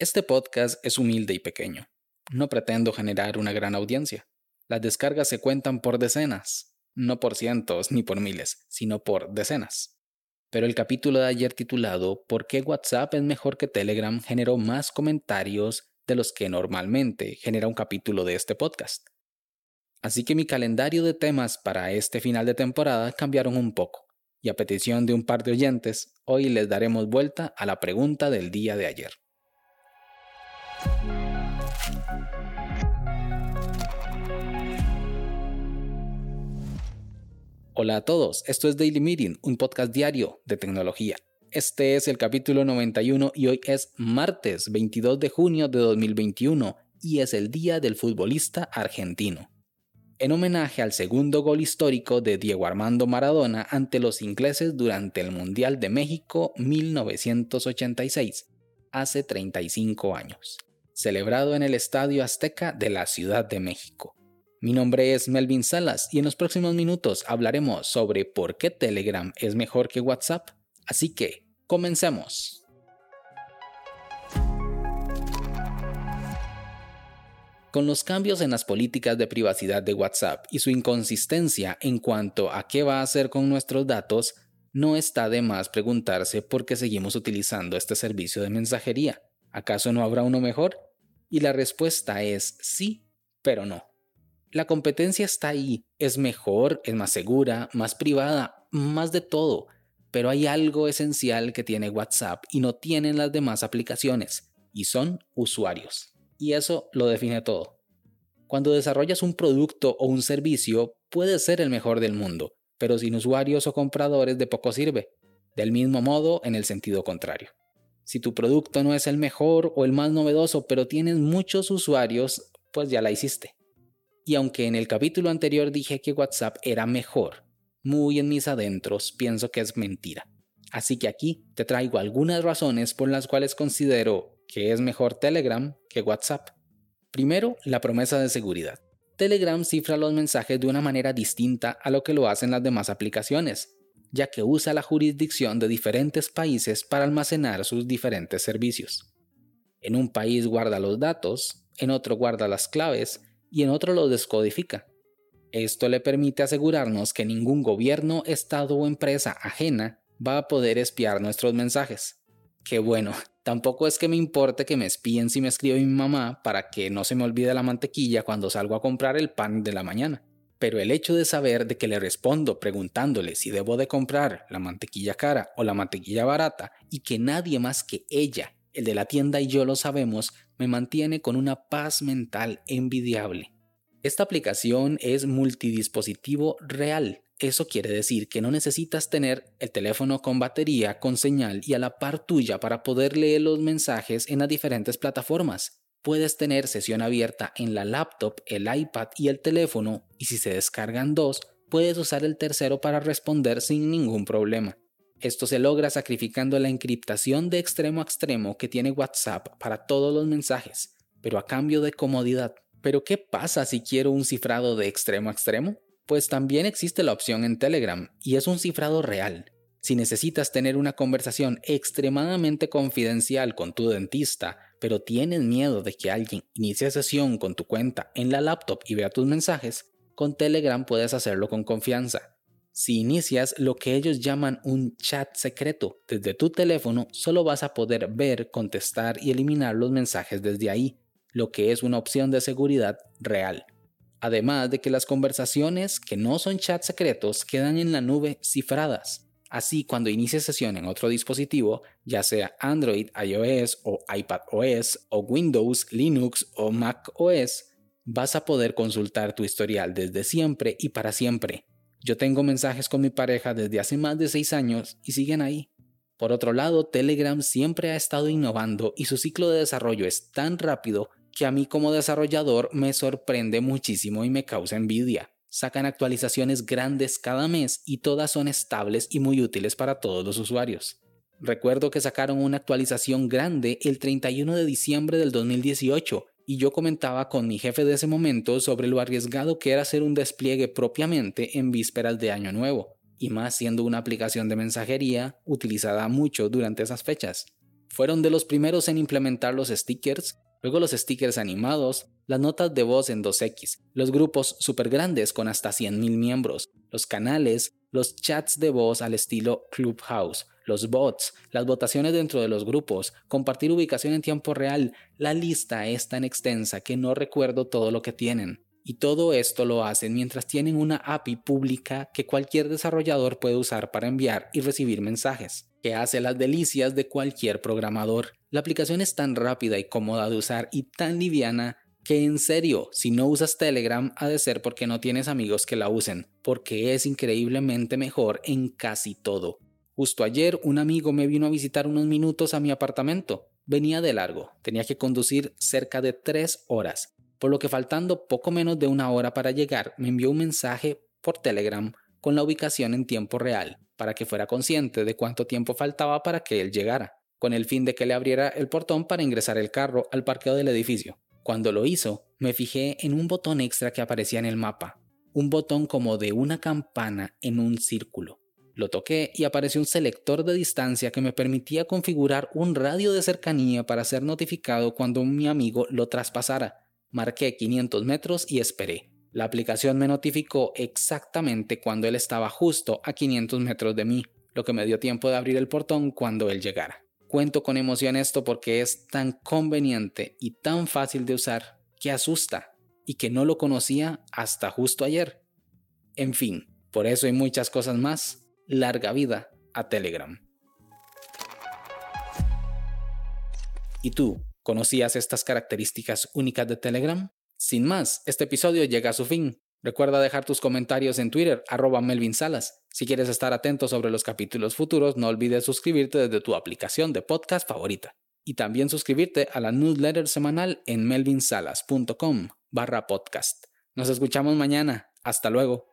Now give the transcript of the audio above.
Este podcast es humilde y pequeño. No pretendo generar una gran audiencia. Las descargas se cuentan por decenas, no por cientos ni por miles, sino por decenas. Pero el capítulo de ayer titulado ¿Por qué WhatsApp es mejor que Telegram? generó más comentarios de los que normalmente genera un capítulo de este podcast. Así que mi calendario de temas para este final de temporada cambiaron un poco, y a petición de un par de oyentes, hoy les daremos vuelta a la pregunta del día de ayer. Hola a todos, esto es Daily Meeting, un podcast diario de tecnología. Este es el capítulo 91 y hoy es martes 22 de junio de 2021 y es el día del futbolista argentino. En homenaje al segundo gol histórico de Diego Armando Maradona ante los ingleses durante el Mundial de México 1986, hace 35 años, celebrado en el Estadio Azteca de la Ciudad de México. Mi nombre es Melvin Salas y en los próximos minutos hablaremos sobre por qué Telegram es mejor que WhatsApp. Así que, comencemos. Con los cambios en las políticas de privacidad de WhatsApp y su inconsistencia en cuanto a qué va a hacer con nuestros datos, no está de más preguntarse por qué seguimos utilizando este servicio de mensajería. ¿Acaso no habrá uno mejor? Y la respuesta es sí, pero no. La competencia está ahí, es mejor, es más segura, más privada, más de todo, pero hay algo esencial que tiene WhatsApp y no tienen las demás aplicaciones, y son usuarios. Y eso lo define todo. Cuando desarrollas un producto o un servicio, puede ser el mejor del mundo, pero sin usuarios o compradores de poco sirve. Del mismo modo, en el sentido contrario. Si tu producto no es el mejor o el más novedoso, pero tienes muchos usuarios, pues ya la hiciste. Y aunque en el capítulo anterior dije que WhatsApp era mejor, muy en mis adentros pienso que es mentira. Así que aquí te traigo algunas razones por las cuales considero que es mejor Telegram que WhatsApp. Primero, la promesa de seguridad. Telegram cifra los mensajes de una manera distinta a lo que lo hacen las demás aplicaciones, ya que usa la jurisdicción de diferentes países para almacenar sus diferentes servicios. En un país guarda los datos, en otro guarda las claves y en otro lo descodifica. Esto le permite asegurarnos que ningún gobierno, estado o empresa ajena va a poder espiar nuestros mensajes. Que bueno, tampoco es que me importe que me espíen si me escribe mi mamá para que no se me olvide la mantequilla cuando salgo a comprar el pan de la mañana. Pero el hecho de saber de que le respondo preguntándole si debo de comprar la mantequilla cara o la mantequilla barata y que nadie más que ella, el de la tienda y yo lo sabemos, me mantiene con una paz mental envidiable. Esta aplicación es multidispositivo real. Eso quiere decir que no necesitas tener el teléfono con batería, con señal y a la par tuya para poder leer los mensajes en las diferentes plataformas. Puedes tener sesión abierta en la laptop, el iPad y el teléfono y si se descargan dos, puedes usar el tercero para responder sin ningún problema. Esto se logra sacrificando la encriptación de extremo a extremo que tiene WhatsApp para todos los mensajes, pero a cambio de comodidad. Pero ¿qué pasa si quiero un cifrado de extremo a extremo? Pues también existe la opción en Telegram y es un cifrado real. Si necesitas tener una conversación extremadamente confidencial con tu dentista, pero tienes miedo de que alguien inicie sesión con tu cuenta en la laptop y vea tus mensajes, con Telegram puedes hacerlo con confianza. Si inicias lo que ellos llaman un chat secreto desde tu teléfono, solo vas a poder ver, contestar y eliminar los mensajes desde ahí, lo que es una opción de seguridad real. Además de que las conversaciones que no son chats secretos quedan en la nube cifradas. Así, cuando inicies sesión en otro dispositivo, ya sea Android, iOS o iPadOS o Windows, Linux o macOS, vas a poder consultar tu historial desde siempre y para siempre yo tengo mensajes con mi pareja desde hace más de 6 años y siguen ahí. Por otro lado, Telegram siempre ha estado innovando y su ciclo de desarrollo es tan rápido que a mí como desarrollador me sorprende muchísimo y me causa envidia. Sacan actualizaciones grandes cada mes y todas son estables y muy útiles para todos los usuarios. Recuerdo que sacaron una actualización grande el 31 de diciembre del 2018 y yo comentaba con mi jefe de ese momento sobre lo arriesgado que era hacer un despliegue propiamente en vísperas de Año Nuevo, y más siendo una aplicación de mensajería utilizada mucho durante esas fechas. fueron de los primeros en implementar los stickers, luego los stickers animados, las notas de voz en 2X, los grupos super grandes con hasta 100.000 miembros, los canales, los chats de voz al estilo Clubhouse, los bots, las votaciones dentro de los grupos, compartir ubicación en tiempo real, la lista es tan extensa que no recuerdo todo lo que tienen. Y todo esto lo hacen mientras tienen una API pública que cualquier desarrollador puede usar para enviar y recibir mensajes, que hace las delicias de cualquier programador. La aplicación es tan rápida y cómoda de usar y tan liviana que en serio, si no usas Telegram ha de ser porque no tienes amigos que la usen, porque es increíblemente mejor en casi todo. Justo ayer un amigo me vino a visitar unos minutos a mi apartamento. Venía de largo, tenía que conducir cerca de tres horas por lo que faltando poco menos de una hora para llegar, me envió un mensaje por Telegram con la ubicación en tiempo real, para que fuera consciente de cuánto tiempo faltaba para que él llegara, con el fin de que le abriera el portón para ingresar el carro al parqueo del edificio. Cuando lo hizo, me fijé en un botón extra que aparecía en el mapa, un botón como de una campana en un círculo. Lo toqué y apareció un selector de distancia que me permitía configurar un radio de cercanía para ser notificado cuando mi amigo lo traspasara. Marqué 500 metros y esperé. La aplicación me notificó exactamente cuando él estaba justo a 500 metros de mí, lo que me dio tiempo de abrir el portón cuando él llegara. Cuento con emoción esto porque es tan conveniente y tan fácil de usar que asusta y que no lo conocía hasta justo ayer. En fin, por eso hay muchas cosas más. Larga vida a Telegram. ¿Y tú? ¿Conocías estas características únicas de Telegram? Sin más, este episodio llega a su fin. Recuerda dejar tus comentarios en Twitter, arroba Melvin Salas. Si quieres estar atento sobre los capítulos futuros, no olvides suscribirte desde tu aplicación de podcast favorita. Y también suscribirte a la newsletter semanal en melvinsalas.com barra podcast. Nos escuchamos mañana. Hasta luego.